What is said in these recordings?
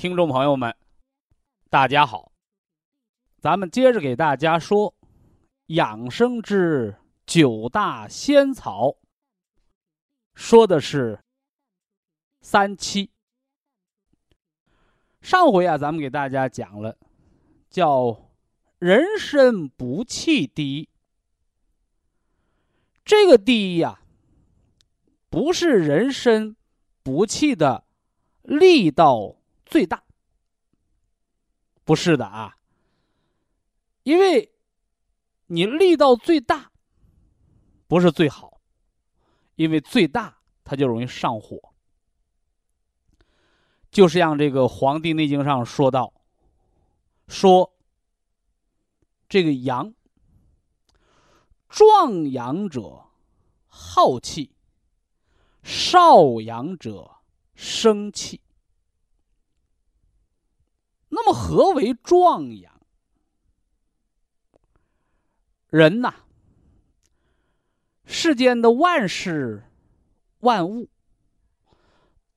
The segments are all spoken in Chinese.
听众朋友们，大家好。咱们接着给大家说养生之九大仙草，说的是三七。上回啊，咱们给大家讲了，叫人参补气第一。这个第一呀，不是人参补气的力道。最大不是的啊，因为你力道最大不是最好，因为最大它就容易上火。就是像这个《黄帝内经》上说到，说这个阳壮阳者好气，少阳者生气。那么，何为壮阳？人呐，世间的万事万物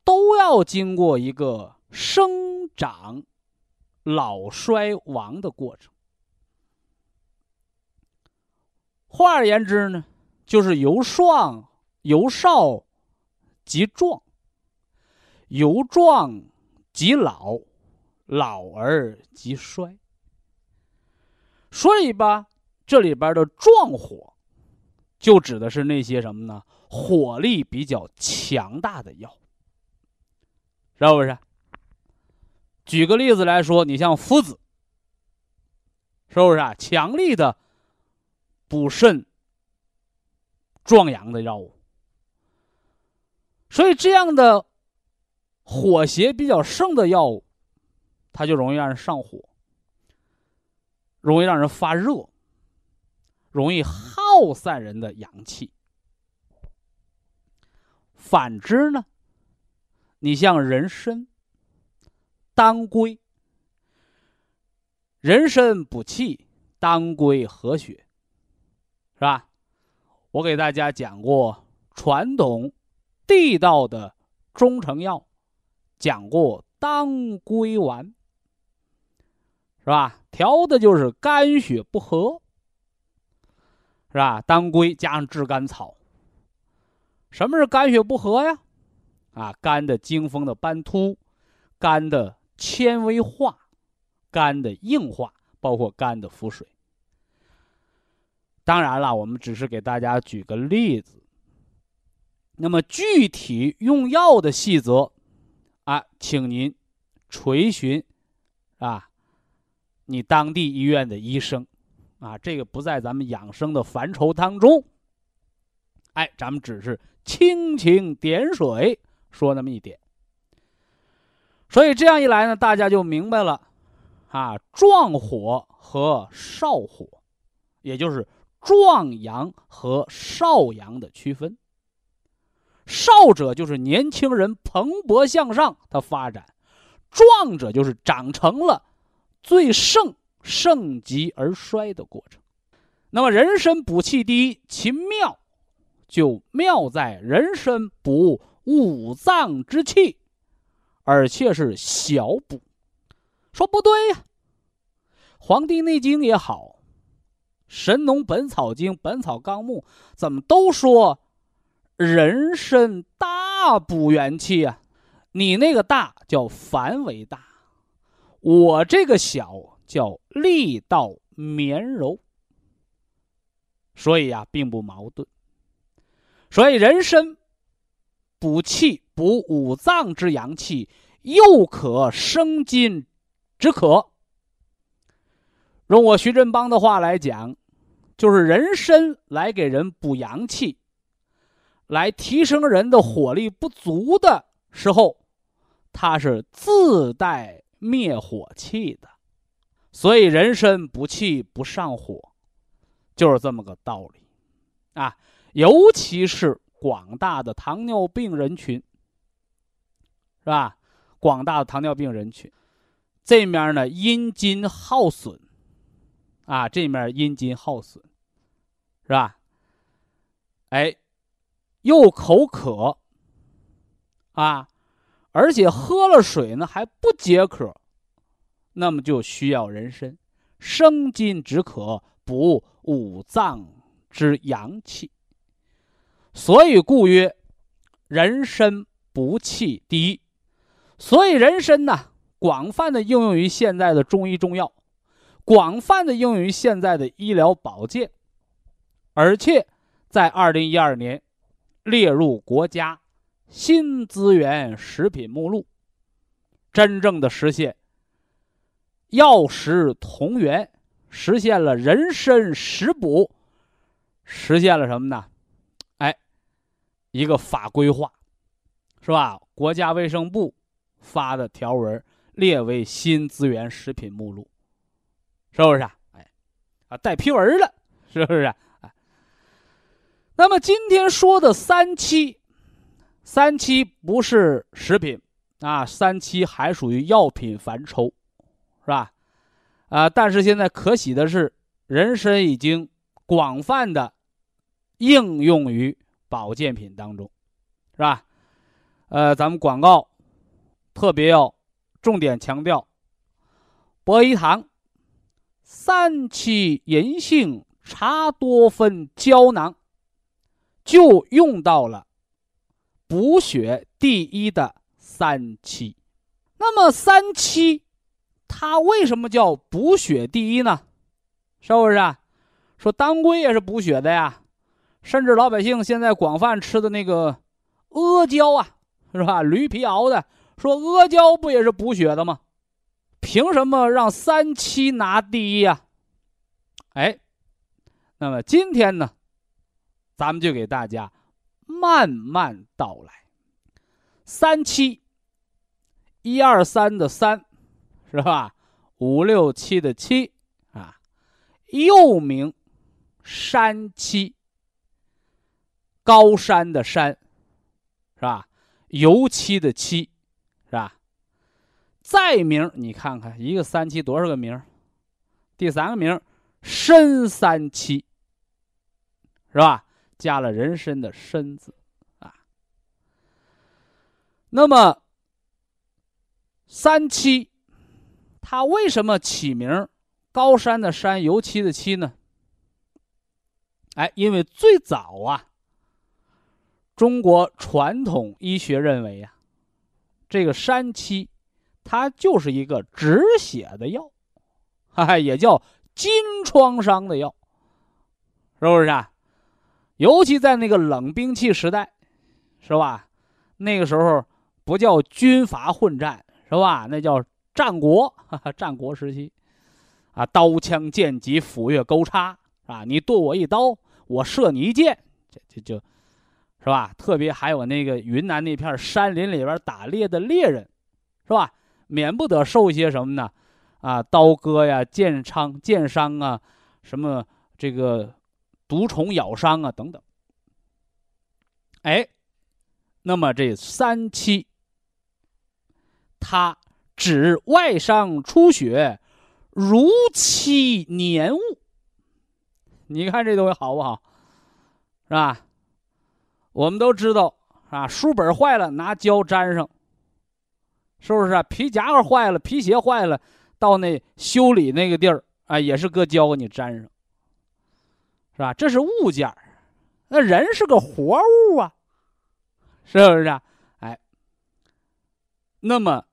都要经过一个生长、老、衰、亡的过程。换而言之呢，就是由壮由少及壮，由壮及老。老而即衰，所以吧，这里边的壮火，就指的是那些什么呢？火力比较强大的药，是不是？举个例子来说，你像附子，是不是啊？强力的补肾、壮阳的药物，所以这样的火邪比较盛的药物。它就容易让人上火，容易让人发热，容易耗散人的阳气。反之呢，你像人参、当归，人参补气，当归和血，是吧？我给大家讲过传统地道的中成药，讲过当归丸。是吧？调的就是肝血不和，是吧？当归加上炙甘草。什么是肝血不和呀？啊，肝的经风的斑秃，肝的纤维化，肝的硬化，包括肝的腹水。当然了，我们只是给大家举个例子。那么具体用药的细则，啊，请您垂询，啊。你当地医院的医生，啊，这个不在咱们养生的范畴当中。哎，咱们只是蜻蜓点水说那么一点。所以这样一来呢，大家就明白了，啊，壮火和少火，也就是壮阳和少阳的区分。少者就是年轻人蓬勃向上，他发展；壮者就是长成了。最盛盛极而衰的过程，那么人参补气第一，其妙就妙在人参补五脏之气，而且是小补。说不对呀，《黄帝内经》也好，《神农本草经》《本草纲目》怎么都说人参大补元气啊？你那个大叫凡为大。我这个小叫力道绵柔，所以呀，并不矛盾。所以人参补气、补五脏之阳气，又可生津止渴。用我徐振邦的话来讲，就是人参来给人补阳气，来提升人的火力不足的时候，它是自带灭火器的。所以人参补气不上火，就是这么个道理啊。尤其是广大的糖尿病人群，是吧？广大的糖尿病人群，这面呢阴津耗损，啊，这面阴津耗损，是吧？哎，又口渴，啊，而且喝了水呢还不解渴，那么就需要人参生津止渴，补五脏之阳气。所以故曰，人参补气第一。所以人参呢，广泛的应用于现在的中医中药，广泛的应用于现在的医疗保健，而且在二零一二年列入国家新资源食品目录，真正的实现药食同源，实现了人参食补，实现了什么呢？哎一个法规化，是吧？国家卫生部发的条文列为新资源食品目录，是不是啊？哎，啊，带批文了，是不是？啊，那么今天说的三期，三七不是食品啊，三七还属于药品范畴，是吧？啊，但是现在可喜的是，人参已经广泛的应用于。保健品当中，是吧？呃，咱们广告特别要重点强调，博一堂三七银杏茶多酚胶囊就用到了补血第一的三七。那么三七它为什么叫补血第一呢？是不是啊？说当归也是补血的呀。甚至老百姓现在广泛吃的那个阿胶啊，是吧？驴皮熬的，说阿胶不也是补血的吗？凭什么让三七拿第一呀？哎，那么今天呢，咱们就给大家慢慢道来。三七，一二三的三，是吧？五六七的七啊，又名山七。高山的山，是吧？油漆的漆，是吧？再名，你看看一个三七多少个名？第三个名参三七，是吧？加了人参的参字啊。那么三七，它为什么起名高山的山，油漆的漆呢？哎，因为最早啊。中国传统医学认为呀，这个山七，它就是一个止血的药，哈，也叫金创伤的药，是不是啊？尤其在那个冷兵器时代，是吧？那个时候不叫军阀混战，是吧？那叫战国，哈哈，战国时期，啊，刀枪剑戟斧钺钩叉，啊，你剁我一刀，我射你一箭，这这就。是吧？特别还有那个云南那片山林里边打猎的猎人，是吧？免不得受一些什么呢？啊，刀割呀、剑伤、剑伤啊，什么这个毒虫咬伤啊等等。哎，那么这三七，它指外伤出血，如漆粘物。你看这东西好不好？是吧？我们都知道啊，书本坏了拿胶粘上，是不是啊？皮夹克坏了，皮鞋坏了，到那修理那个地儿啊，也是搁胶给你粘上，是吧？这是物件那人是个活物啊，是不是啊？哎，那么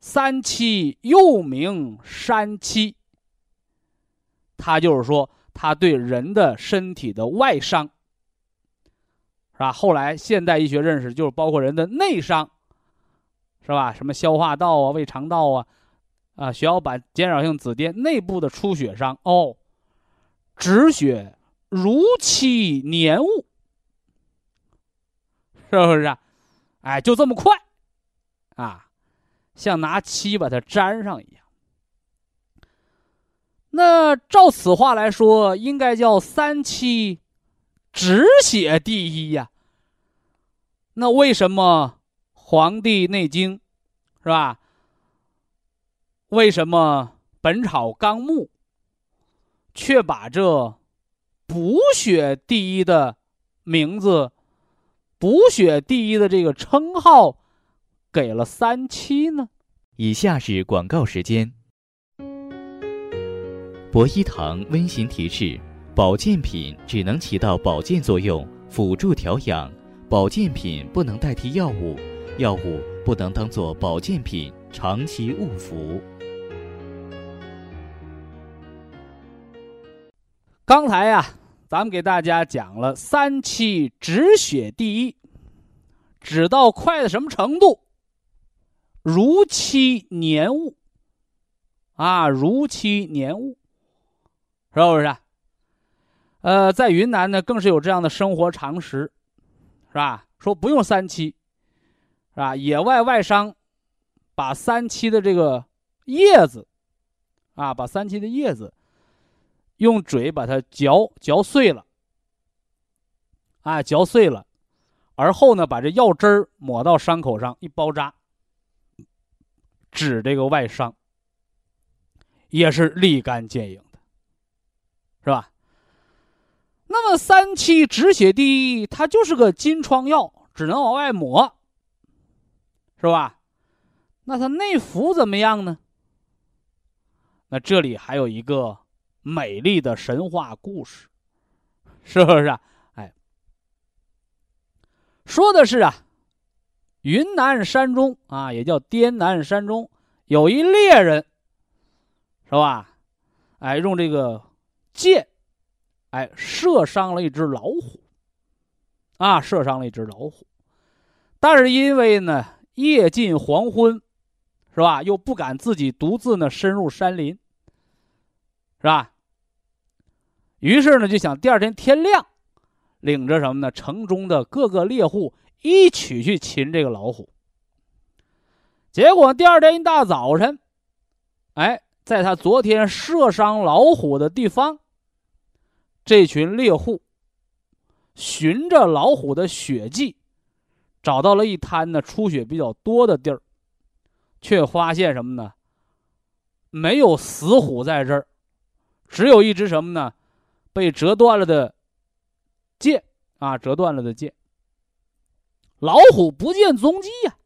三七又名山七。它就是说，它对人的身体的外伤，是吧？后来现代医学认识就是包括人的内伤，是吧？什么消化道啊、胃肠道啊，啊，血小板减少性紫癜内部的出血伤哦，止血如期粘物，是不是啊？哎，就这么快，啊，像拿漆把它粘上一样。那照此话来说，应该叫三七止血第一呀。那为什么《黄帝内经》是吧？为什么《本草纲目》却把这补血第一的名字、补血第一的这个称号给了三七呢？以下是广告时间。博一堂温馨提示：保健品只能起到保健作用，辅助调养；保健品不能代替药物，药物不能当做保健品长期误服。刚才呀，咱们给大家讲了三七止血第一，止到快到什么程度？如期年物啊，如期年物。是不是？呃，在云南呢，更是有这样的生活常识，是吧？说不用三七，是吧？野外外伤，把三七的这个叶子，啊，把三七的叶子，用嘴把它嚼嚼碎了，啊，嚼碎了，而后呢，把这药汁儿抹到伤口上一包扎，止这个外伤，也是立竿见影的。是吧？那么三七止血滴，它就是个金疮药，只能往外抹，是吧？那它内服怎么样呢？那这里还有一个美丽的神话故事，是不是？啊？哎，说的是啊，云南山中啊，也叫滇南山中，有一猎人，是吧？哎，用这个。箭，哎，射伤了一只老虎，啊，射伤了一只老虎，但是因为呢，夜近黄昏，是吧？又不敢自己独自呢深入山林，是吧？于是呢，就想第二天天亮，领着什么呢？城中的各个猎户一起去擒这个老虎。结果第二天一大早晨，哎。在他昨天射伤老虎的地方，这群猎户循着老虎的血迹，找到了一滩呢出血比较多的地儿，却发现什么呢？没有死虎在这儿，只有一只什么呢？被折断了的剑啊，折断了的剑。老虎不见踪迹呀。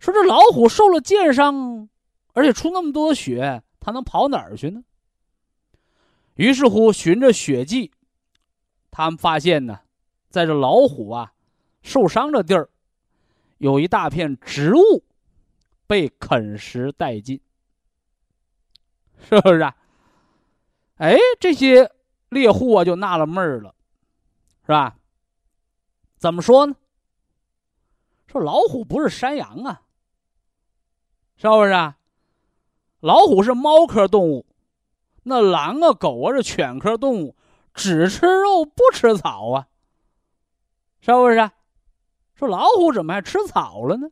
说这老虎受了箭伤。而且出那么多血，它能跑哪儿去呢？于是乎，循着血迹，他们发现呢，在这老虎啊受伤的地儿，有一大片植物被啃食殆尽，是不是？啊？哎，这些猎户啊就纳了闷儿了，是吧？怎么说呢？说老虎不是山羊啊，是不是？啊？老虎是猫科动物，那狼啊、狗啊是犬科动物，只吃肉不吃草啊，是不是？说老虎怎么还吃草了呢？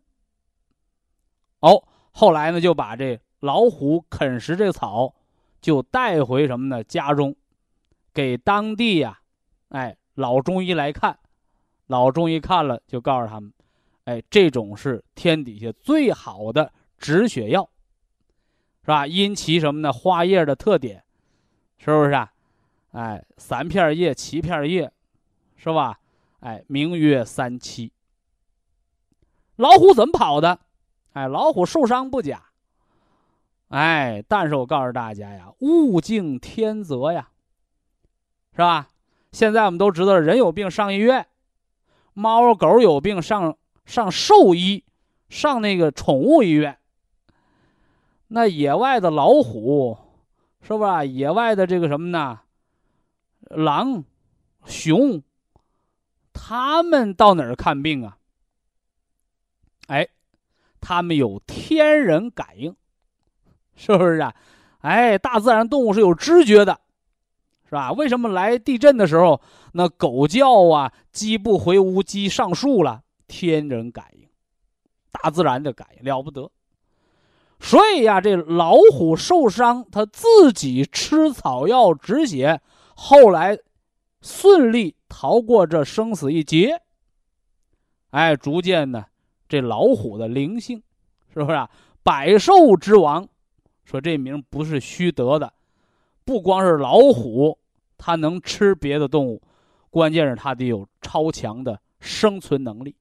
哦，后来呢就把这老虎啃食这草，就带回什么呢？家中，给当地呀，哎，老中医来看，老中医看了就告诉他们，哎，这种是天底下最好的止血药。是吧？因其什么呢？花叶的特点，是不是啊？哎，三片叶、七片叶，是吧？哎，名曰三七。老虎怎么跑的？哎，老虎受伤不假。哎，但是我告诉大家呀，物竞天择呀，是吧？现在我们都知道，人有病上医院，猫狗有病上上兽医，上那个宠物医院，那野外的老虎，是不是？野外的这个什么呢？狼、熊，他们到哪儿看病啊？哎，他们有天人感应，是不是啊？哎，大自然动物是有知觉的，是吧？为什么来地震的时候，那狗叫啊，鸡不回屋，鸡上树了？天人感应，大自然的感应了不得。所以呀，这老虎受伤，它自己吃草药止血，后来顺利逃过这生死一劫。哎，逐渐呢。这老虎的灵性，是不是啊？百兽之王，说这名不是虚得的，不光是老虎，它能吃别的动物，关键是它得有超强的生存能力，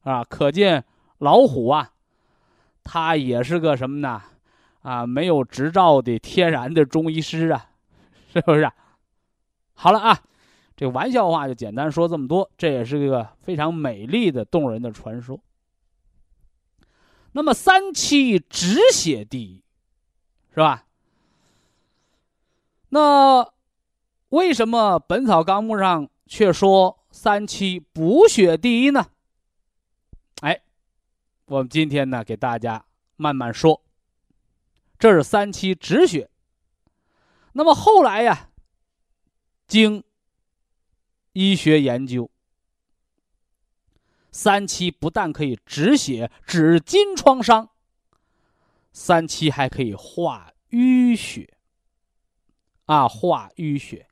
啊，可见老虎啊，它也是个什么呢？啊，没有执照的天然的中医师啊，是不是？好了啊，这玩笑话就简单说这么多，这也是个非常美丽的动人的传说。那么三七止血第一，是吧？那为什么《本草纲目》上却说三七补血第一呢？哎，我们今天呢给大家慢慢说。这是三七止血。那么后来呀，经医学研究。三七不但可以止血、止筋创伤，三七还可以化淤血，啊，化淤血，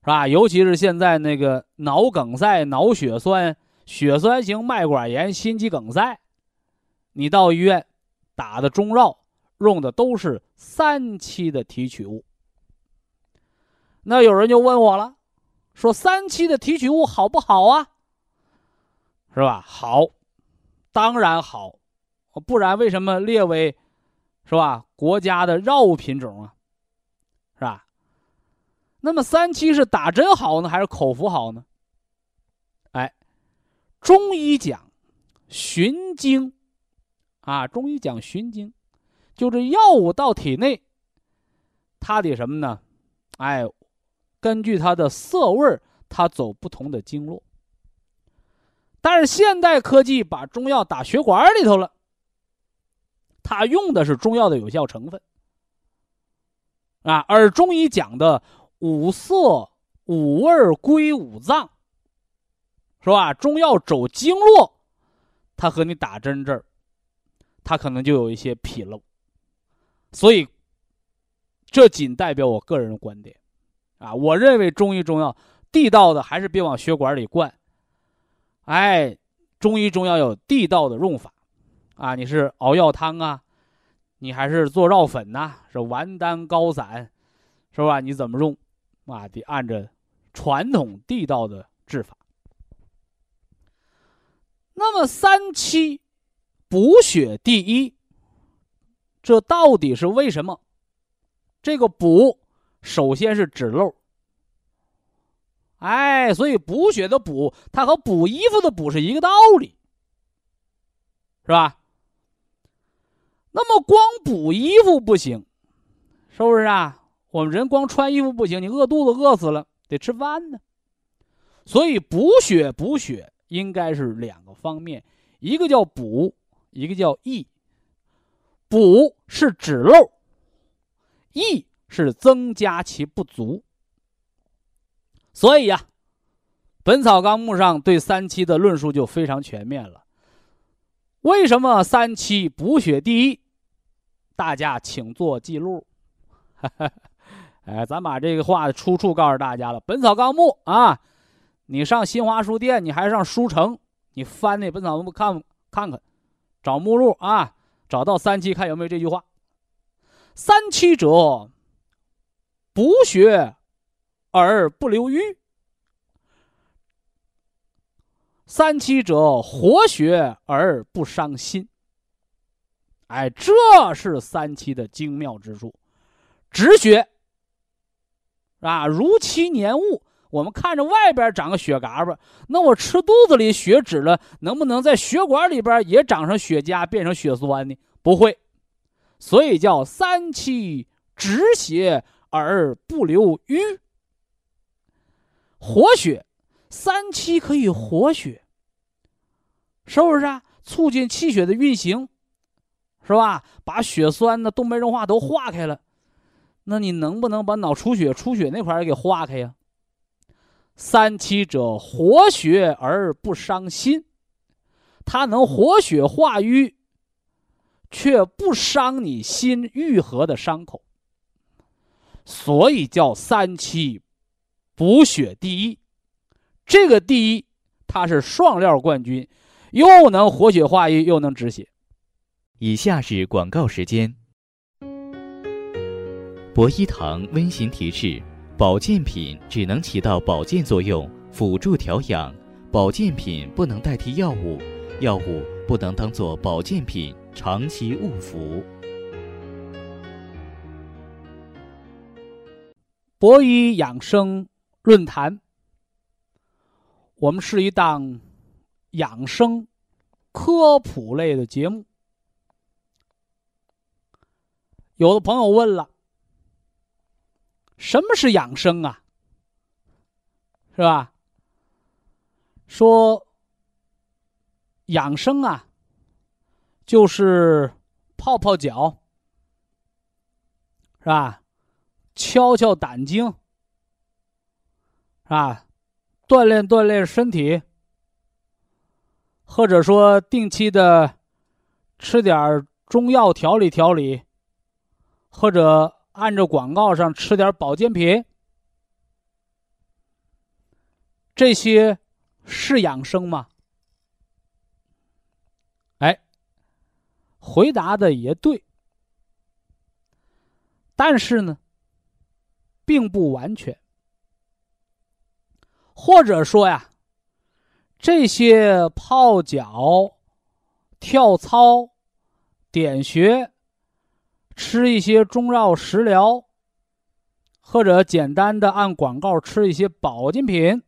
是吧？尤其是现在那个脑梗塞、脑血栓、血栓型脉管炎、心肌梗塞，你到医院打的中药用的都是三七的提取物。那有人就问我了，说三七的提取物好不好啊？是吧？好，当然好，不然为什么列为，是吧？国家的药物品种啊，是吧？那么三七是打针好呢，还是口服好呢？哎，中医讲循经，啊，中医讲循经，就这药物到体内，它得什么呢？哎，根据它的色味它走不同的经络。但是现代科技把中药打血管里头了，它用的是中药的有效成分啊，而中医讲的五色、五味归五脏，是吧？中药走经络，它和你打针这儿，它可能就有一些纰漏，所以这仅代表我个人的观点啊。我认为中医中药地道的还是别往血管里灌。哎，中医中药有地道的用法，啊，你是熬药汤啊，你还是做药粉呐，是丸丹膏散，是吧？你怎么用，啊，得按着传统地道的治法。那么三七补血第一，这到底是为什么？这个补首先是止漏。哎，所以补血的补，它和补衣服的补是一个道理，是吧？那么光补衣服不行，是不是啊？我们人光穿衣服不行，你饿肚子饿死了，得吃饭呢。所以补血补血应该是两个方面，一个叫补，一个叫益。补是止漏，益是增加其不足。所以呀，《本草纲目》上对三七的论述就非常全面了。为什么三七补血第一？大家请做记录。哎，咱把这个话的出处告诉大家了，《本草纲目》啊，你上新华书店，你还上书城，你翻那《本草纲目》看看看，找目录啊，找到三七，看有没有这句话：“三七者，补血。”而不留瘀，三七者活血而不伤心。哎，这是三七的精妙之处，止血啊，如期年物，我们看着外边长个血嘎巴，那我吃肚子里血止了，能不能在血管里边也长上血痂，变成血栓呢？不会，所以叫三七止血而不留瘀。活血，三七可以活血，是不是啊？促进气血的运行，是吧？把血栓呢、动脉硬化都化开了，那你能不能把脑出血、出血那块儿给化开呀？三七者，活血而不伤心，它能活血化瘀，却不伤你心愈合的伤口，所以叫三七补血第一。这个第一，它是双料冠军，又能活血化瘀，又能止血。以下是广告时间。博一堂温馨提示。保健品只能起到保健作用，辅助调养。保健品不能代替药物，药物不能当做保健品长期误服。博医养生论坛，我们是一档养生科普类的节目。有的朋友问了。什么是养生啊？是吧？说养生啊，就是泡泡脚，是吧？敲敲胆经，是吧？锻炼锻炼身体，或者说定期的吃点中药调理调理，或者。按照广告上吃点保健品，这些是养生吗？哎，回答的也对，但是呢，并不完全，或者说呀，这些泡脚、跳操、点穴。吃一些中药食疗，或者简单的按广告吃一些保健品，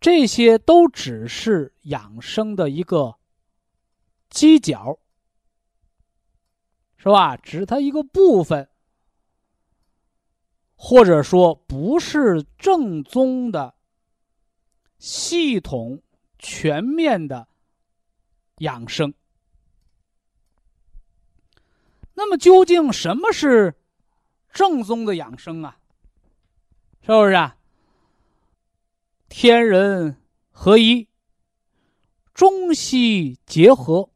这些都只是养生的一个犄角，是吧？只是它一个部分，或者说不是正宗的、系统、全面的养生。那么究竟什么是正宗的养生啊？是不是啊？天人合一，中西结合，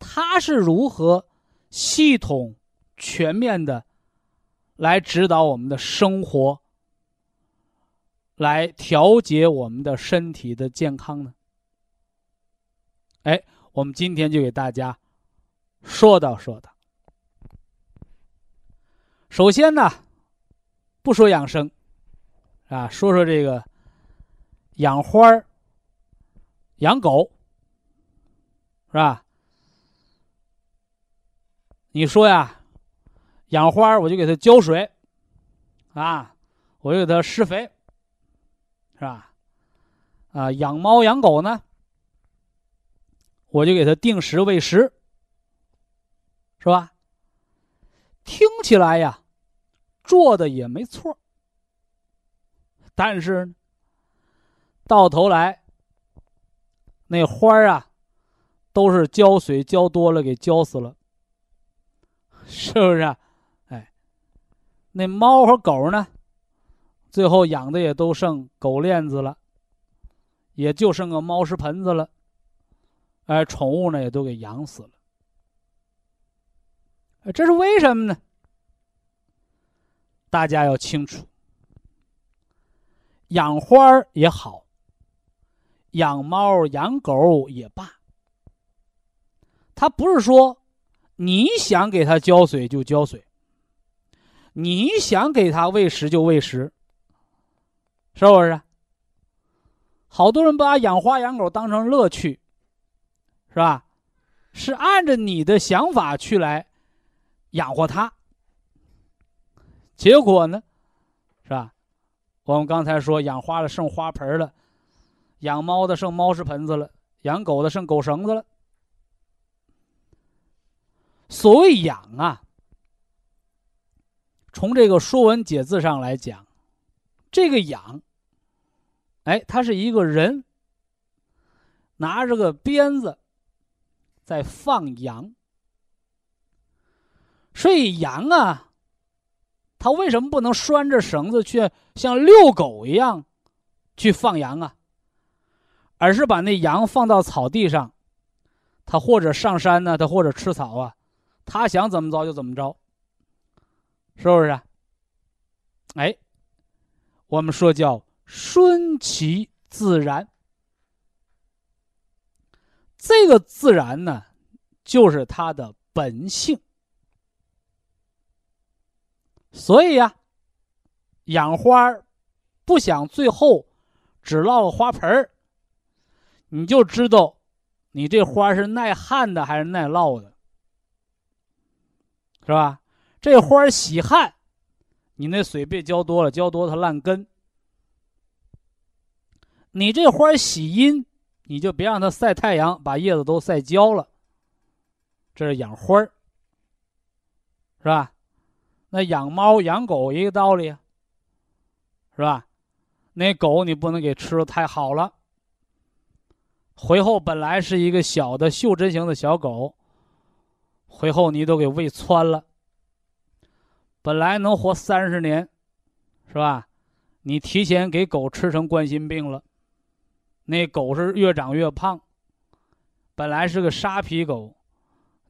它是如何系统全面的来指导我们的生活，来调节我们的身体的健康呢？哎，我们今天就给大家。说道说道。首先呢，不说养生，啊，说说这个养花、养狗，是吧？你说呀，养花我就给它浇水，啊，我就给它施肥，是吧？啊，养猫养狗呢，我就给它定时喂食。是吧？听起来呀，做的也没错。但是，到头来，那花儿啊，都是浇水浇多了给浇死了，是不是？哎，那猫和狗呢，最后养的也都剩狗链子了，也就剩个猫食盆子了。哎，宠物呢也都给养死了。这是为什么呢？大家要清楚，养花也好，养猫养狗也罢，它不是说你想给它浇水就浇水，你想给它喂食就喂食，是不是？好多人把养花养狗当成乐趣，是吧？是按着你的想法去来。养活它，结果呢，是吧？我们刚才说养花的剩花盆了，养猫的剩猫食盆子了，养狗的剩狗绳子了。所谓养啊，从这个《说文解字》上来讲，这个养，哎，它是一个人拿着个鞭子在放羊。所以羊啊，它为什么不能拴着绳子去像遛狗一样去放羊啊？而是把那羊放到草地上，它或者上山呢，它或者吃草啊。他想怎么着就怎么着，是不是？哎，我们说叫顺其自然。这个自然呢，就是它的本性。所以呀，养花不想最后只落个花盆儿，你就知道你这花是耐旱的还是耐涝的。是吧？这花喜旱，你那水别浇多了，浇多它烂根。你这花喜阴，你就别让它晒太阳，把叶子都晒焦了。这是养花是吧？那养猫养狗一个道理，是吧？那狗你不能给吃的太好了，回后本来是一个小的袖珍型的小狗。回后你都给喂穿了，本来能活三十年，是吧？你提前给狗吃成冠心病了，那狗是越长越胖。本来是个沙皮狗，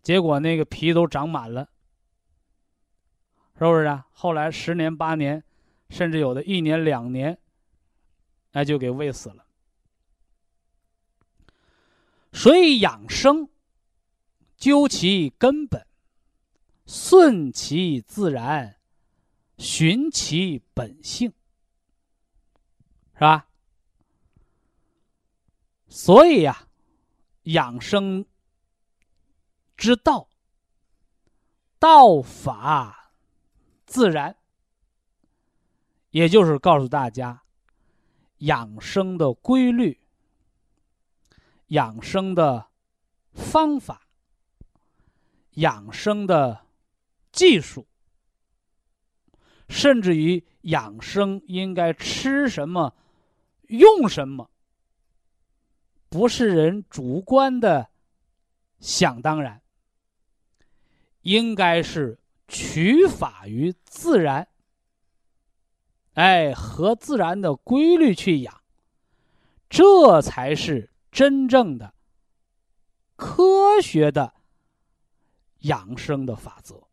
结果那个皮都长满了，是不是啊？后来十年八年，甚至有的一年两年，那就给喂死了。所以养生。究其根本，顺其自然，循其本性，是吧？所以呀，养生之道，道法自然，也就是告诉大家，养生的规律，养生的方法。养生的技术，甚至于养生应该吃什么、用什么，不是人主观的想当然，应该是取法于自然，哎，和自然的规律去养，这才是真正的科学的。养生的法则，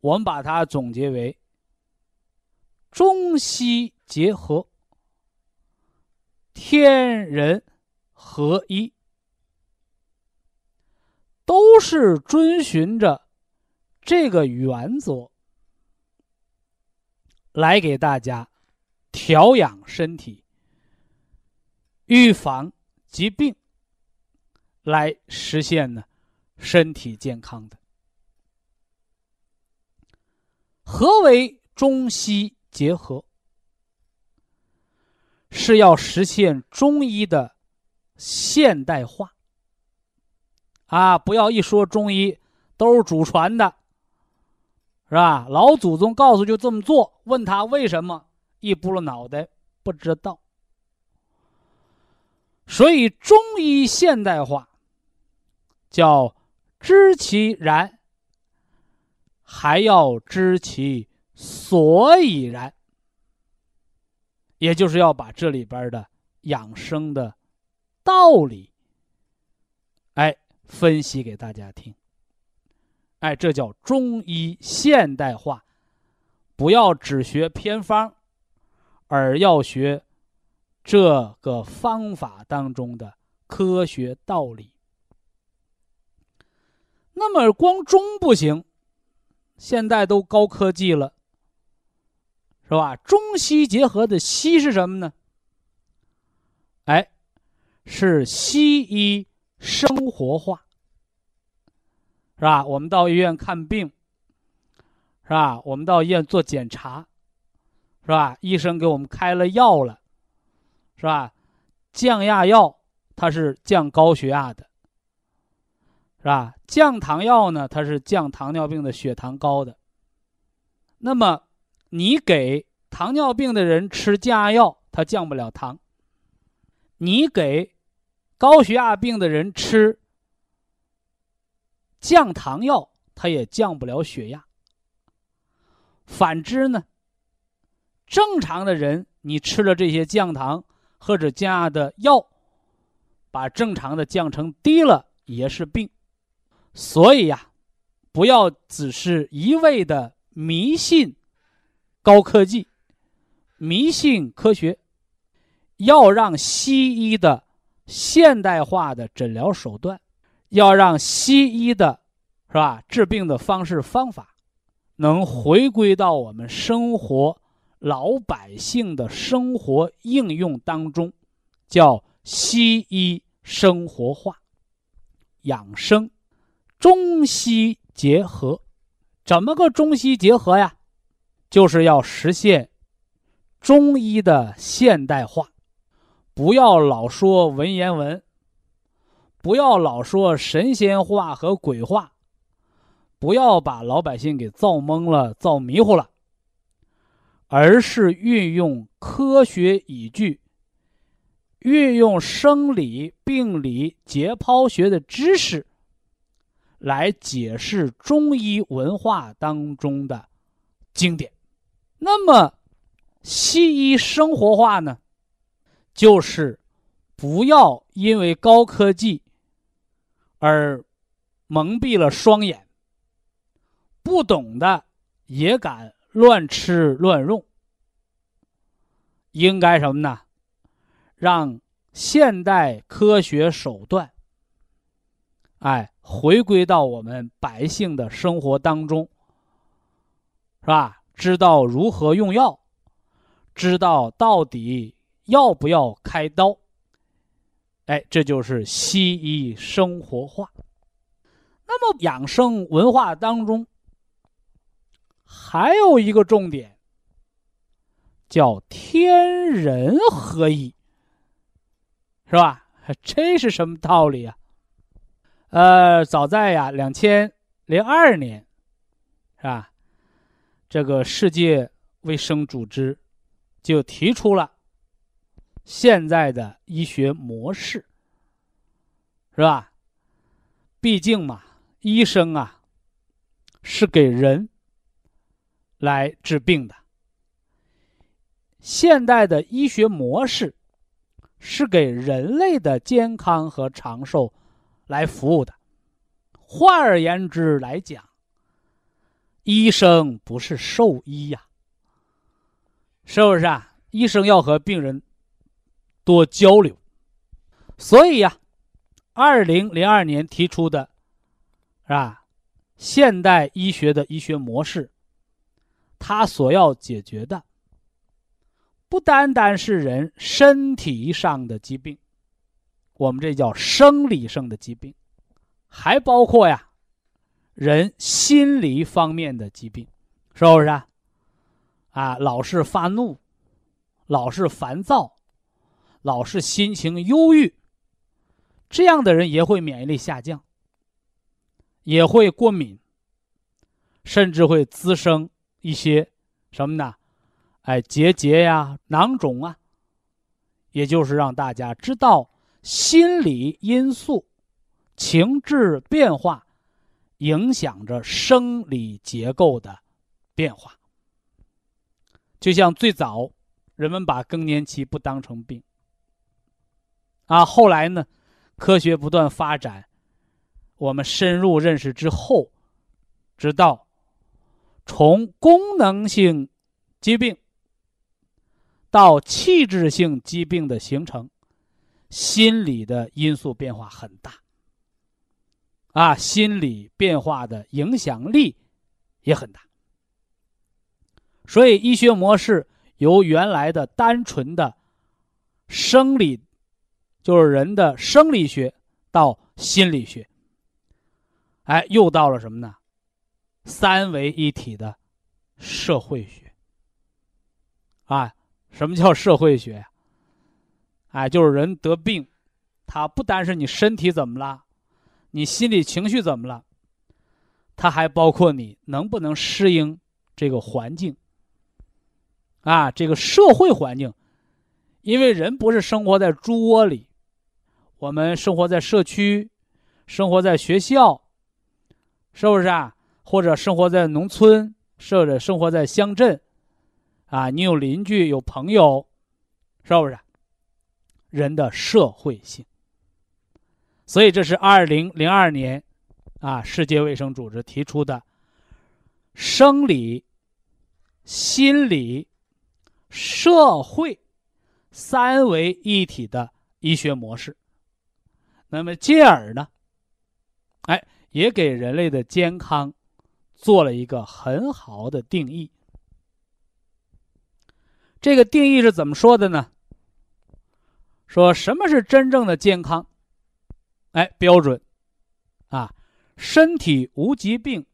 我们把它总结为中西结合、天人合一，都是遵循着这个原则来给大家调养身体、预防疾病，来实现呢。身体健康的，何为中西结合？是要实现中医的现代化。啊，不要一说中医都是祖传的，是吧？老祖宗告诉就这么做，问他为什么，一拨了脑袋不知道。所以中医现代化叫。知其然，还要知其所以然，也就是要把这里边的养生的道理，哎，分析给大家听。哎，这叫中医现代化，不要只学偏方，而要学这个方法当中的科学道理。那么光中不行，现在都高科技了，是吧？中西结合的西是什么呢？哎，是西医生活化，是吧？我们到医院看病，是吧？我们到医院做检查，是吧？医生给我们开了药了，是吧？降压药它是降高血压的，是吧？降糖药呢，它是降糖尿病的血糖高的。那么你给糖尿病的人吃降压药，它降不了糖；你给高血压病的人吃降糖药，它也降不了血压。反之呢，正常的人，你吃了这些降糖或者降压的药，把正常的降成低了也是病。所以呀，不要只是一味的迷信高科技，迷信科学，要让西医的现代化的诊疗手段，要让西医的，是吧？治病的方式方法。能回归到我们生活老百姓的生活应用当中，叫西医生活化养生，中西结合。怎么个中西结合呀？就是要实现中医的现代化，不要老说文言文，不要老说神仙话和鬼话。不要把老百姓给造懵了、造迷糊了，而是运用科学依据，运用生理、病理、解剖学的知识，来解释中医文化当中的经典。那么，西医生活化呢，就是不要因为高科技而蒙蔽了双眼。不懂的也敢乱吃乱用，应该什么呢？让现代科学手段，哎，回归到我们百姓的生活当中，是吧？知道如何用药，知道到底要不要开刀，哎，这就是西医生活化。那么养生文化当中。还有一个重点，叫天人合一，是吧？这是什么道理啊？呃，早在呀两千零二年，是吧？这个世界卫生组织就提出了现在的医学模式，是吧？毕竟嘛，医生啊是给人。来治病的，现代的医学模式是给人类的健康和长寿来服务的。换而言之来讲，医生不是兽医呀，是不是啊？医生要和病人多交流，所以呀，二零零二年提出的，是吧？现代医学的医学模式。它所要解决的，不单单是人身体上的疾病，我们这叫生理上的疾病，还包括呀，人心理方面的疾病，是不是啊？啊，老是发怒，老是烦躁，老是心情忧郁，这样的人也会免疫力下降，也会过敏，甚至会滋生。一些什么呢？哎，结节呀、囊肿啊，也就是让大家知道心理因素、情志变化影响着生理结构的变化。就像最早人们把更年期不当成病啊，后来呢，科学不断发展，我们深入认识之后，直到。从功能性疾病到器质性疾病的形成，心理的因素变化很大，啊，心理变化的影响力也很大。所以，医学模式由原来的单纯的生理，就是人的生理学，到心理学，哎，又到了什么呢？三维一体的社会学啊，什么叫社会学？哎，就是人得病，他不单是你身体怎么了，你心理情绪怎么了，他还包括你能不能适应这个环境。啊，这个社会环境，因为人不是生活在猪窝里，我们生活在社区，生活在学校，是不是啊？或者生活在农村，或者生活在乡镇，啊，你有邻居，有朋友，是不是？人的社会性。所以这是二零零二年，啊，世界卫生组织提出的生理、心理。社会三维一体的医学模式，那么进而呢，哎，也给人类的健康做了一个很好的定义。这个定义是怎么说的呢？说什么是真正的健康？哎，标准啊，身体无疾病，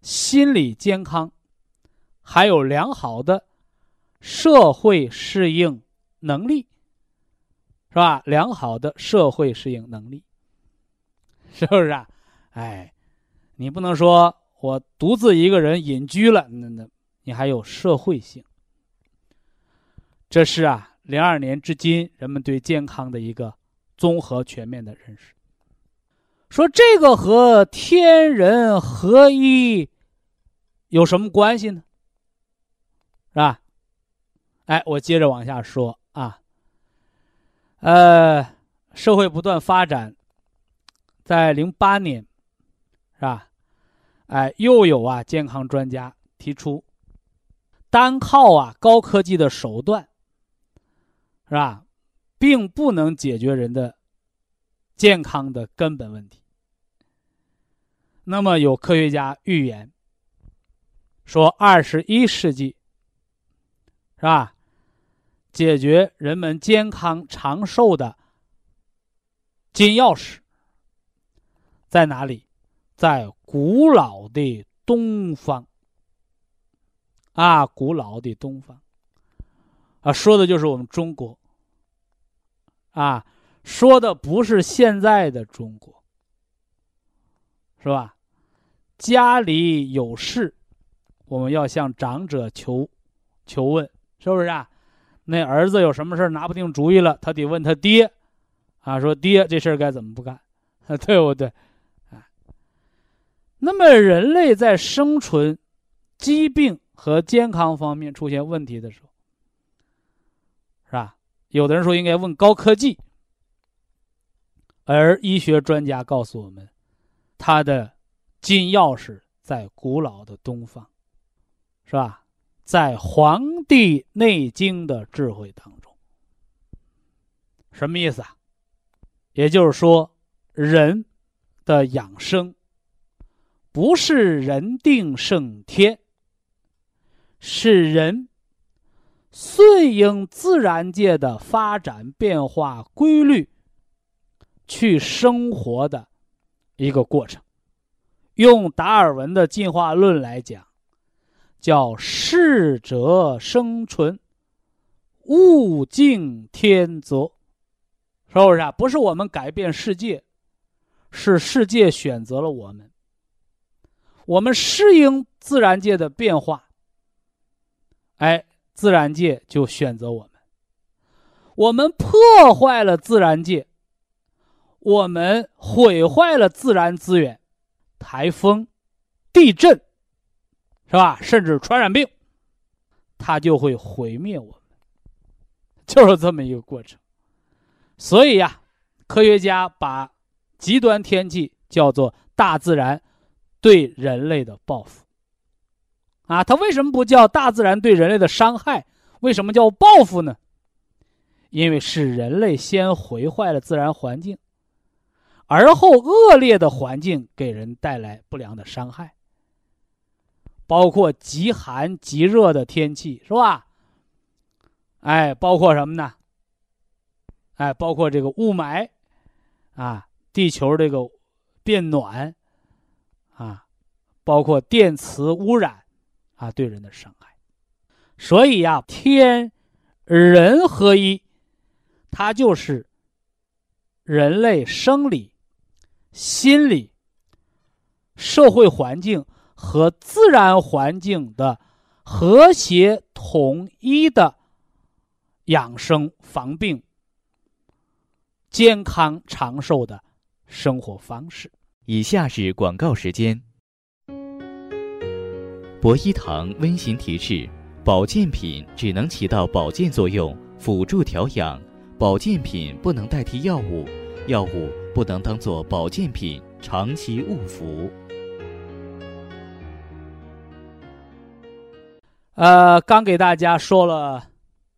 心理健康，还有良好的。社会适应能力，是吧？良好的社会适应能力，是不是啊？哎，你不能说我独自一个人隐居了，那那你还有社会性。这是啊，零二年至今人们对健康的一个综合全面的认识。说这个和天人合一有什么关系呢？是吧？哎，我接着往下说。呃，社会不断发展，在零八年，是吧？哎，又有啊健康专家提出，单靠啊高科技的手段，是吧，并不能解决人的健康的根本问题。那么有科学家预言说，二十一世纪，是吧？解决人们健康长寿的金钥匙在哪里？在古老的东方啊，古老的东方啊，说的就是我们中国啊，说的不是现在的中国，是吧？家里有事，我们要向长者求求问，是不是啊？那儿子有什么事拿不定主意了，他得问他爹，啊，说爹这事儿该怎么不干，对不对？啊，那么人类在生存、疾病和健康方面出现问题的时候，是吧？有的人说应该问高科技，而医学专家告诉我们，他的金钥匙在古老的东方，是吧？在《黄帝内经》的智慧当中，什么意思啊？也就是说，人的养生不是人定胜天，是人顺应自然界的发展变化规律去生活的一个过程。用达尔文的进化论来讲。叫适者生存，物竞天择，是不是啊？不是我们改变世界，是世界选择了我们。我们适应自然界的变化，哎，自然界就选择我们。我们破坏了自然界，我们毁坏了自然资源，台风、地震。是吧？甚至传染病，它就会毁灭我们，就是这么一个过程。所以呀，科学家把极端天气叫做大自然对人类的报复。啊，它为什么不叫大自然对人类的伤害？为什么叫报复呢？因为是人类先毁坏了自然环境，而后恶劣的环境给人带来不良的伤害。包括极寒极热的天气，是吧？哎，包括什么呢？哎，包括这个雾霾，啊，地球这个变暖，啊，包括电磁污染，啊，对人的伤害。所以呀，天人合一，它就是人类生理、心理、社会环境和自然环境的和谐统一的养生防病、健康长寿的生活方式。以下是广告时间。博一堂温馨提示。保健品只能起到保健作用，辅助调养；保健品不能代替药物，药物不能当做保健品长期误服。呃，刚给大家说了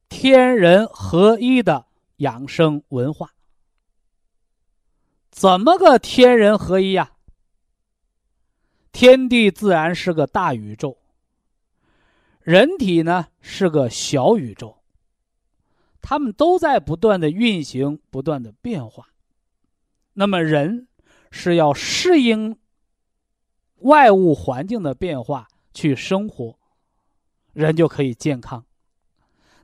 天人合一的养生文化，怎么个天人合一呀？天地自然是个大宇宙。人体呢是个小宇宙，他们都在不断的运行，不断的变化。那么人是要适应外物环境的变化去生活，人就可以健康。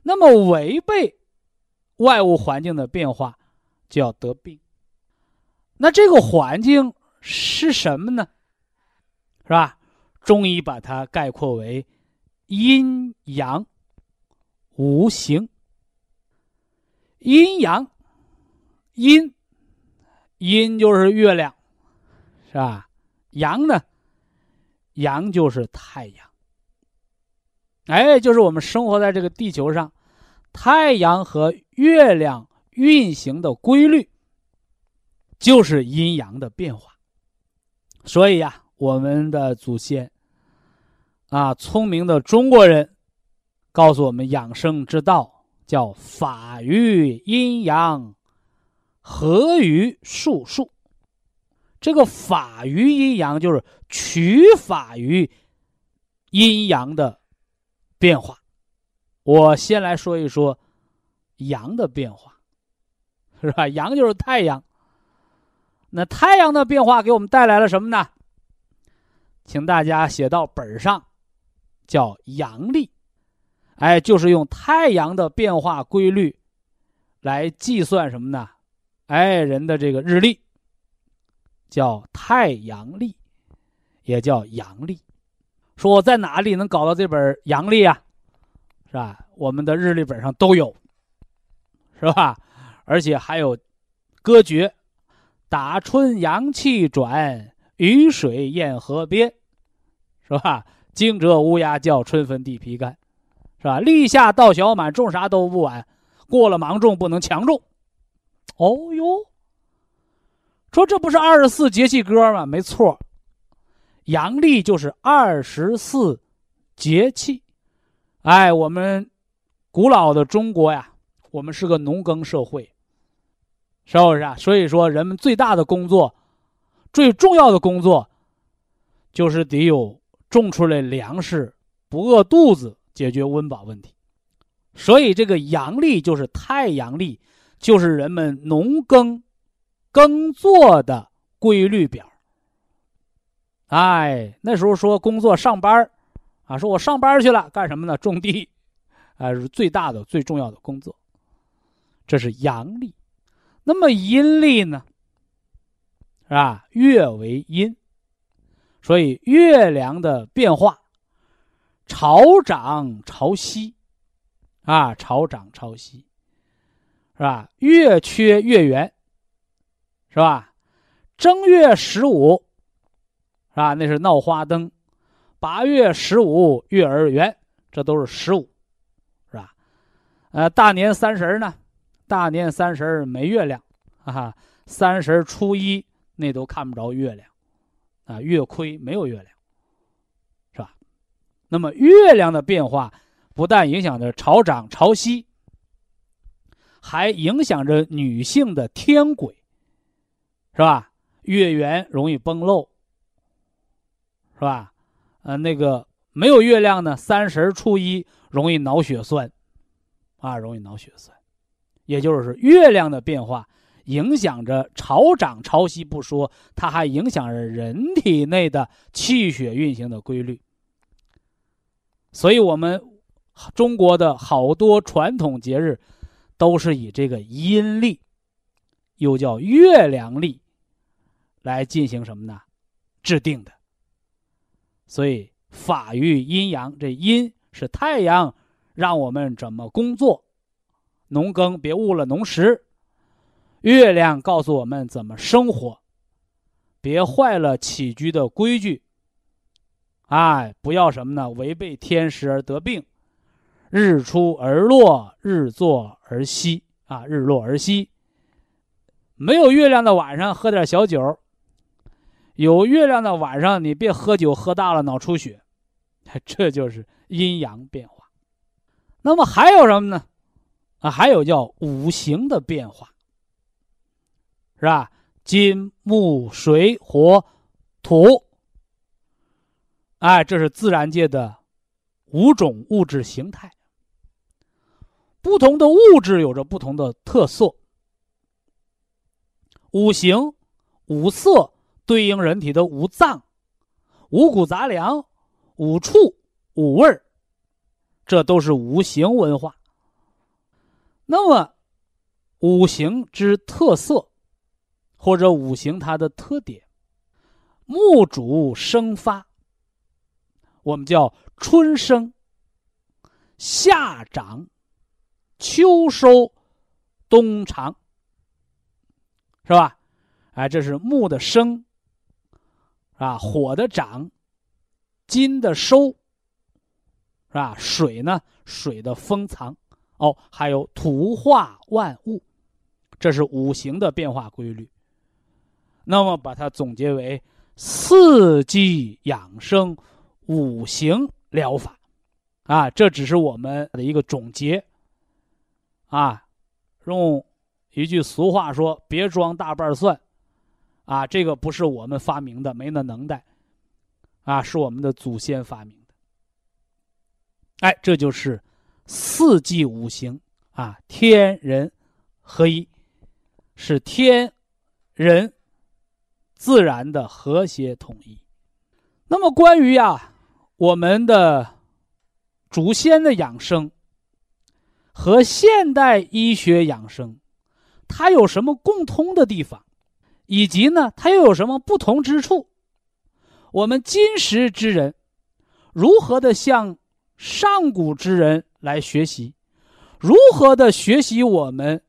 那么违背外物环境的变化，就要得病。那这个环境是什么呢？是吧？中医把它概括为。阴阳五行，阴阳，阴，阴就是月亮，是吧？阳呢，阳就是太阳。哎，就是我们生活在这个地球上，太阳和月亮运行的规律，就是阴阳的变化。所以呀，我们的祖先。啊，聪明的中国人告诉我们养生之道，叫法于阴阳，合于术数。这个法于阴阳，就是取法于阴阳的变化。我先来说一说阳的变化，是吧？阳就是太阳。那太阳的变化给我们带来了什么呢？请大家写到本上。叫阳历，哎，就是用太阳的变化规律来计算什么呢？哎，人的这个日历叫太阳历，也叫阳历。说我在哪里能搞到这本阳历啊？是吧？我们的日历本上都有，是吧？而且还有歌诀：打春阳气转，雨水验河边，是吧？惊蛰乌鸦叫，春分地皮干，是吧？立夏稻小满，种啥都不晚。过了芒种不能强种。哦哟，说这不是二十四节气歌吗？没错，阳历就是二十四节气。哎，我们古老的中国呀，我们是个农耕社会，是不是啊？所以说，人们最大的工作，最重要的工作，就是得有。种出来粮食不饿肚子，解决温饱问题。所以这个阳历就是太阳历，就是人们农耕耕作的规律表。哎，那时候说工作上班啊，说我上班去了，干什么呢？种地，啊，是最大的、最重要的工作。这是阳历。那么阴历呢？是吧？月为阴。所以月亮的变化，潮涨潮汐，啊，潮涨潮汐，是吧？月缺月圆，是吧？正月十五，是吧？那是闹花灯。八月十五月儿圆，这都是十五，是吧？呃，大年三十呢？大年三十没月亮，哈哈。三十初一那都看不着月亮。啊，月亏没有月亮，是吧？那么月亮的变化不但影响着潮涨潮汐，还影响着女性的天轨，是吧？月圆容易崩漏，是吧？呃，那个没有月亮呢，三十初一容易脑血栓，啊，容易脑血栓，也就是月亮的变化。影响着潮涨潮汐不说，它还影响着人体内的气血运行的规律。所以，我们中国的好多传统节日都是以这个阴历，又叫月亮历，来进行什么呢？制定的。所以法育阴阳，这阴是太阳，让我们怎么工作，农耕别误了农时；月亮告诉我们怎么生活，别坏了起居的规矩。哎，不要什么呢？违背天时而得病，日出而落，日作而息啊，日落而息。没有月亮的晚上，喝点小酒；有月亮的晚上，你别喝酒喝大了脑出血。这就是阴阳变化。那么还有什么呢？啊，还有叫五行的变化，是吧？金木水火土。哎，这是自然界的五种物质形态。不同的物质有着不同的特色。五行、五色对应人体的五脏、五谷杂粮、五畜、五味儿，这都是五行文化。那么，五行之特色，或者五行它的特点，木主生发。我们叫春生、夏长、秋收、冬藏，是吧？哎，这是木的生，啊，火的长，金的收，是吧？水呢，水的封藏，哦，还有土化万物，这是五行的变化规律。那么把它总结为四季养生。五行疗法，啊，这只是我们的一个总结，啊，用一句俗话说：“别装大瓣蒜。”啊，这个不是我们发明的，没那能耐，啊，是我们的祖先发明的。哎，这就是四季五行啊，天人合一，是天人自然的和谐统一。那么关于呀。我们的祖先的养生和现代医学养生，它有什么共通的地方，以及呢，它又有什么不同之处？我们今时之人如何的向上古之人来学习？如何的学习我们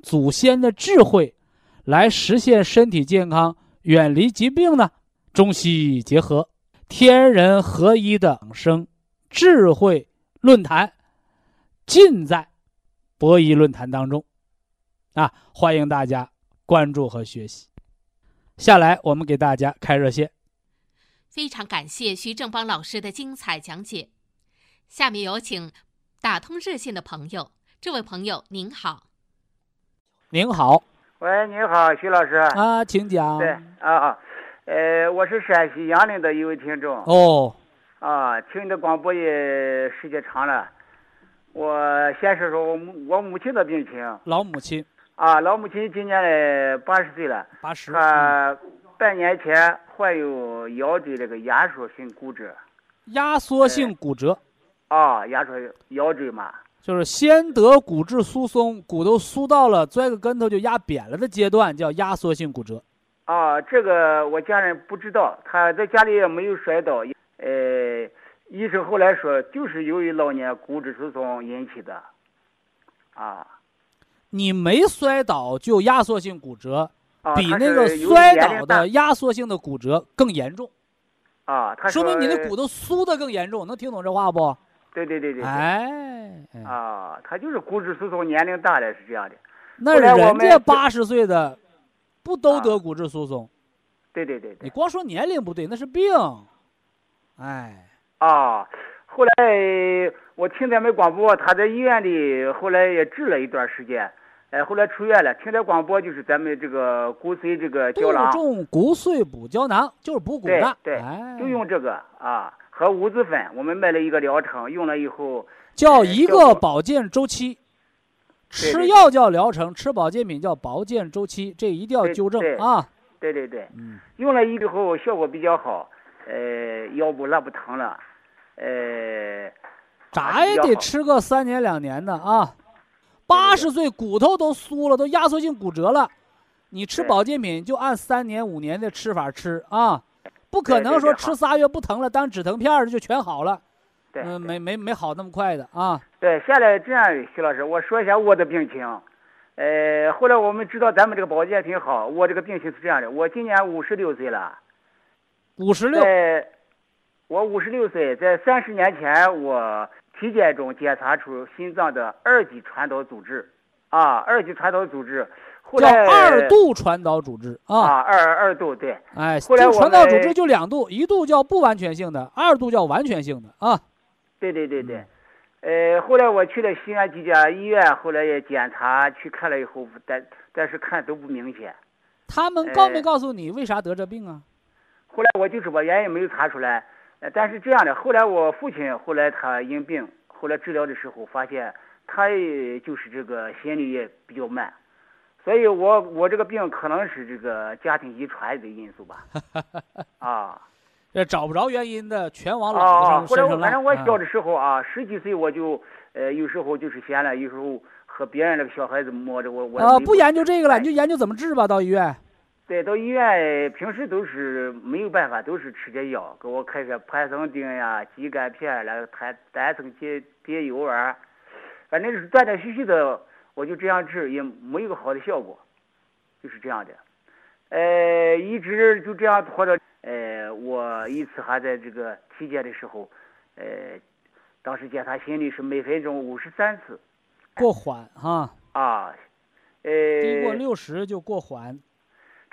祖先的智慧，来实现身体健康、远离疾病呢？中西医结合。天人合一的养生智慧论坛，尽在博弈论坛当中，啊，欢迎大家关注和学习。下来，我们给大家开热线。非常感谢徐正邦老师的精彩讲解。下面有请打通热线的朋友。这位朋友您好。您好。喂，您好，徐老师。啊，请讲。对，啊。呃，我是陕西杨凌的一位听众。哦，啊，听你的广播也时间长了。我先说说我母我母亲的病情。老母亲。啊，老母亲今年嘞八十岁了。八十。她半年前患有腰椎这个压缩性骨折。压缩性骨折。啊，压缩腰椎嘛。就是先得骨质疏松，骨头疏到了摔个跟头就压扁了的阶段，叫压缩性骨折。啊，这个我家人不知道，他在家里也没有摔倒。呃，医生后来说，就是由于老年骨质疏松引起的。啊，你没摔倒就压缩性骨折，比那个摔倒的压缩性的骨折更严重。啊，他说明你的骨头酥的更严重，能听懂这话不？对对对对。哎。啊，他就是骨质疏松，年龄大了是这样的。那人家八十岁的。不都得骨质疏松？对对对，你光说年龄不对，那是病。哎，啊，后来我听咱们广播，他在医院里后来也治了一段时间，哎，后来出院了。听咱广播就是咱们这个骨髓这个胶囊，重骨髓补胶囊就是补骨的，对，就用这个啊和五子粉，我们卖了一个疗程，用了以后叫一个保健周期。吃药叫疗程，吃保健品叫保健周期，这一定要纠正啊！对对对，嗯，用了以后效果比较好，呃，腰部那不疼了，呃，咋也得吃个三年两年的啊。八十岁骨头都酥了，都压缩性骨折了，你吃保健品就按三年五年的吃法吃啊，不可能说吃仨月不疼了，当止疼片儿就全好了。嗯，没没没好那么快的啊。对，现在这样，徐老师，我说一下我的病情。呃，后来我们知道咱们这个保健品好，我这个病情是这样的，我今年五十六岁了。五十六。在，我五十六岁，在三十年前我。体检中检查出心脏的二级传导组织，啊，二级传导组织，叫二度传导组织啊，二二度对，哎，这传导组织就两度，一度叫不完全性的，二度叫完全性的啊。对对对对，呃，后来我去了西安几家医院，后来也检查去看了以后，但但是看都不明显。他们告没告诉你为啥得这病啊？后来我就是把原因没有查出来。呃，但是这样的，后来我父亲后来他因病，后来治疗的时候发现他就是这个心率也比较慢，所以我我这个病可能是这个家庭遗传的因素吧。啊，这找不着原因的，全往老子上身上反正我小的时候啊，十几岁我就呃有时候就是闲了，有时候和别人那个小孩子摸着我我。啊，不研究这个了，你就研究怎么治吧，到医院。对，到医院平时都是没有办法，都是吃点药，给我开些盘生丁呀、鸡肝片来单单层解解油丸，反正是断断续续的，我就这样治也没有个好的效果，就是这样的，呃，一直就这样拖着，呃，我一次还在这个体检的时候，呃，当时检查心率是每分钟五十三次，过缓哈啊，呃，低过六十就过缓。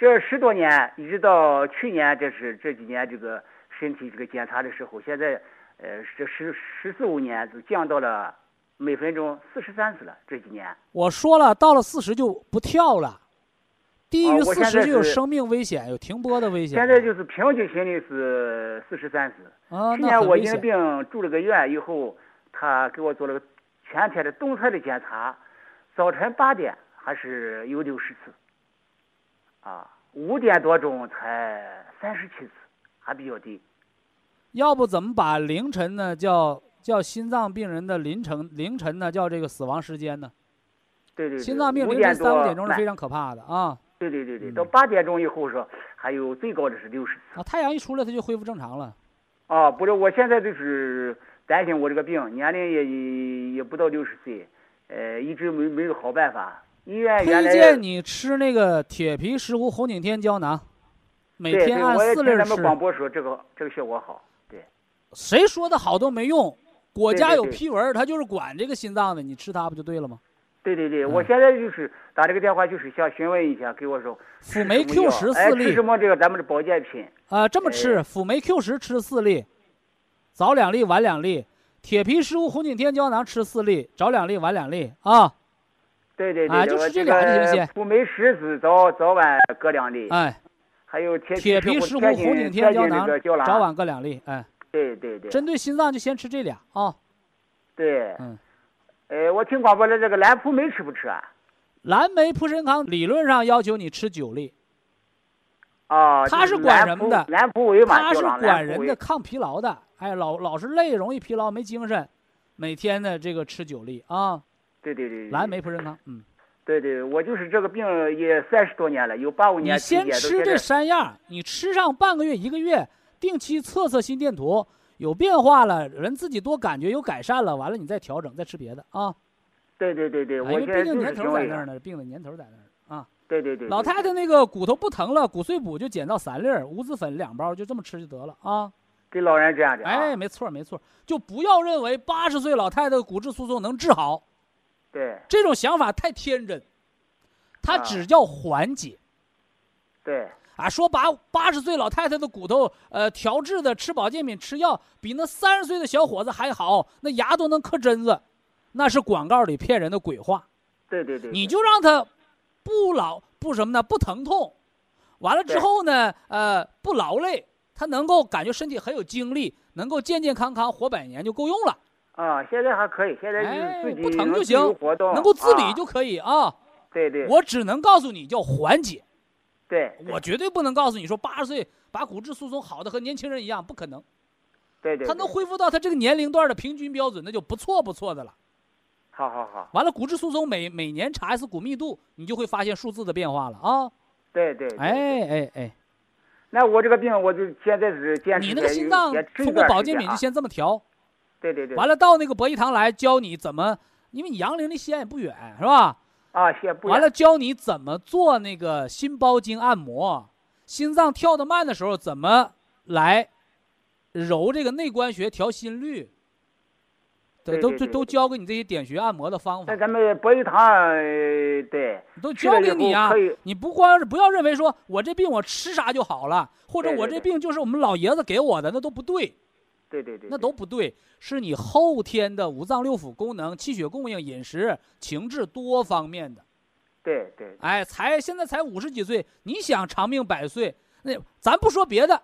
这十多年，一直到去年，这是这几年这个身体这个检查的时候，现在，呃，这十十四五年就降到了每分钟四十三次了。这几年我说了，到了四十就不跳了，低于四十就有生命危险，有停播的危险。现在就是平均心率是四十三次。啊，去年我因病住了个院以后，他给我做了个全天的动态的检查，早晨八点还是有六十次。啊，五点多钟才三十七次，还比较低。要不怎么把凌晨呢叫叫心脏病人的凌晨凌晨呢叫这个死亡时间呢？对对。心脏病凌晨三五点钟是非常可怕的啊。对对对对，到八点钟以后说还有最高的是六十次。啊，太阳一出来它就恢复正常了。啊，不是，我现在就是担心我这个病，年龄也也不到六十岁，呃，一直没没有好办法。医院推荐你吃那个铁皮石斛红景天胶囊，每天按四粒吃。咱们广播说这个这个效果好，对。谁说的好都没用，国家有批文，他就是管这个心脏的，你吃它不就对了吗？对对对，我现在就是打这个电话，就是想询问一下，给我说。辅酶 Q 十四粒。吃什么这个咱们的保健品？啊，这么吃，辅酶 Q 十吃四粒，早两粒，晚两粒。铁皮石斛红景天胶囊吃四粒，早两粒，晚两粒啊。对对对，就是这俩就行。辅酶十四早早晚各两粒。哎，还有铁铁皮石斛红景天胶囊，早晚各两粒。哎，对对对。针对心脏就先吃这俩啊。对。嗯。哎，我听广播的这个蓝普梅吃不吃啊？蓝莓普参康理论上要求你吃九粒。啊。它是管什么的？蓝它是管人的抗疲劳的。哎，老老是累，容易疲劳，没精神，每天的这个吃九粒啊。对对对，蓝莓普参康，嗯，对对，我就是这个病也三十多年了，有八五年。你先吃这三样，你吃上半个月一个月，定期测测心电图，有变化了，人自己多感觉有改善了，完了你再调整，再吃别的啊。对对对对，因为毕竟年头在那儿呢，病的年头在那儿啊。对对对。老太太那个骨头不疼了，骨碎补就减到三粒，五子粉两包，就这么吃就得了啊。给老人这样的。哎，没错没错，就不要认为八十岁老太太骨质疏松能治好。对，这种想法太天真，它只叫缓解。对，啊，说把八十岁老太太的骨头，呃，调制的吃保健品吃药，比那三十岁的小伙子还好，那牙都能刻针子，那是广告里骗人的鬼话。对对对，你就让他不老不什么呢？不疼痛，完了之后呢，呃，不劳累，他能够感觉身体很有精力，能够健健康康活百年就够用了。啊，现在还可以，现在就是自己不疼就行，能够自理就可以啊。对对，我只能告诉你叫缓解。对，我绝对不能告诉你说八十岁把骨质疏松好的和年轻人一样，不可能。对对，他能恢复到他这个年龄段的平均标准，那就不错不错的了。好好好。完了，骨质疏松每每年查一次骨密度，你就会发现数字的变化了啊。对对。哎哎哎。那我这个病，我就现在是坚持。你那个心脏通过保健品就先这么调。对对对。完了，到那个博医堂来教你怎么，因为你杨凌离西安也不远，是吧？啊，西安不完了，教你怎么做那个心包经按摩，心脏跳得慢的时候怎么来揉这个内关穴调心率。对，都都都教给你这些点穴按摩的方法。在咱们博医堂，对，都教给你啊！你不光是不要认为说我这病我吃啥就好了，或者我这病就是我们老爷子给我的，那都不对。对对对，那都不对，是你后天的五脏六腑功能、气血供应、饮食、情志多方面的。对对。哎，才现在才五十几岁，你想长命百岁，那咱不说别的，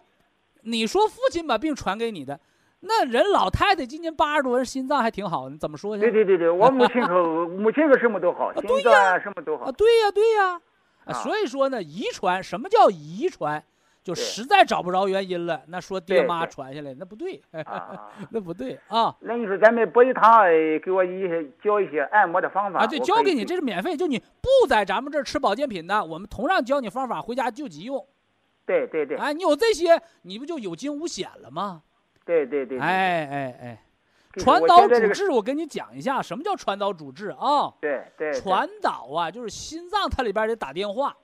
你说父亲把病传给你的。那人老太太今年八十多，人心脏还挺好，你怎么说去？对对对对，我母亲可母亲可什么都好，心脏什么都好。啊，对呀对呀，所以说呢，遗传什么叫遗传？就实在找不着原因了，那说爹妈传下来那不对，那不对啊。那你说咱们博医堂给我一些教一些按摩的方法啊？对，教给你这是免费，就你不在咱们这儿吃保健品的，我们同样教你方法，回家救急用。对对对。哎，你有这些，你不就有惊无险了吗？对对对，哎哎哎，传导主治，我跟你讲一下，什么叫传导主治啊？对对，传导啊，就是心脏它里边得打电话，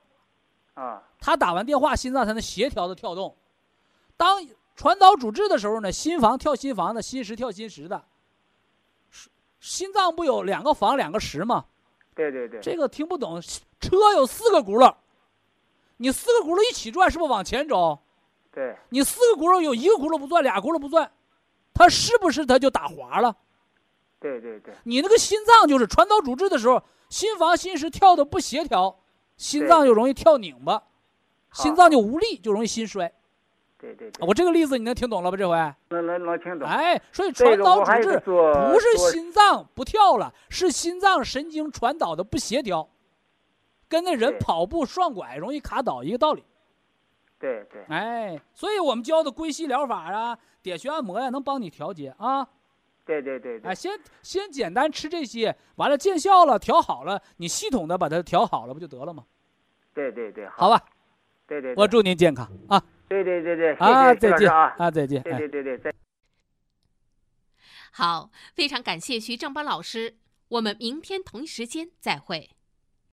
啊，他打完电话，心脏才能协调的跳动。当传导阻滞的时候呢，心房跳心房的，心室跳心室的。心脏不有两个房两个室吗？对对对，这个听不懂。车有四个轱辘，你四个轱辘一起转，是不是往前走？对你四个轱辘有一个轱辘不转，俩轱辘不转，它是不是它就打滑了？对对对，你那个心脏就是传导阻滞的时候，心房心室跳的不协调，心脏就容易跳拧巴，心脏就无力，就容易心衰。对对，我这个例子你能听懂了吧？这回能能能听懂。哎，所以传导主治不是心脏不跳了，是心脏神经传导的不协调，跟那人跑步双拐容易卡倒一个道理。对对，哎，所以我们教的归西疗法啊，点穴按摩呀，能帮你调节啊。对对对，哎，先先简单吃这些，完了见效了，调好了，你系统的把它调好了，不就得了吗？对对对，好吧。对对，我祝您健康啊。对对对对，啊，再见啊，啊，再见。对对对对，再。好，非常感谢徐正邦老师，我们明天同一时间再会。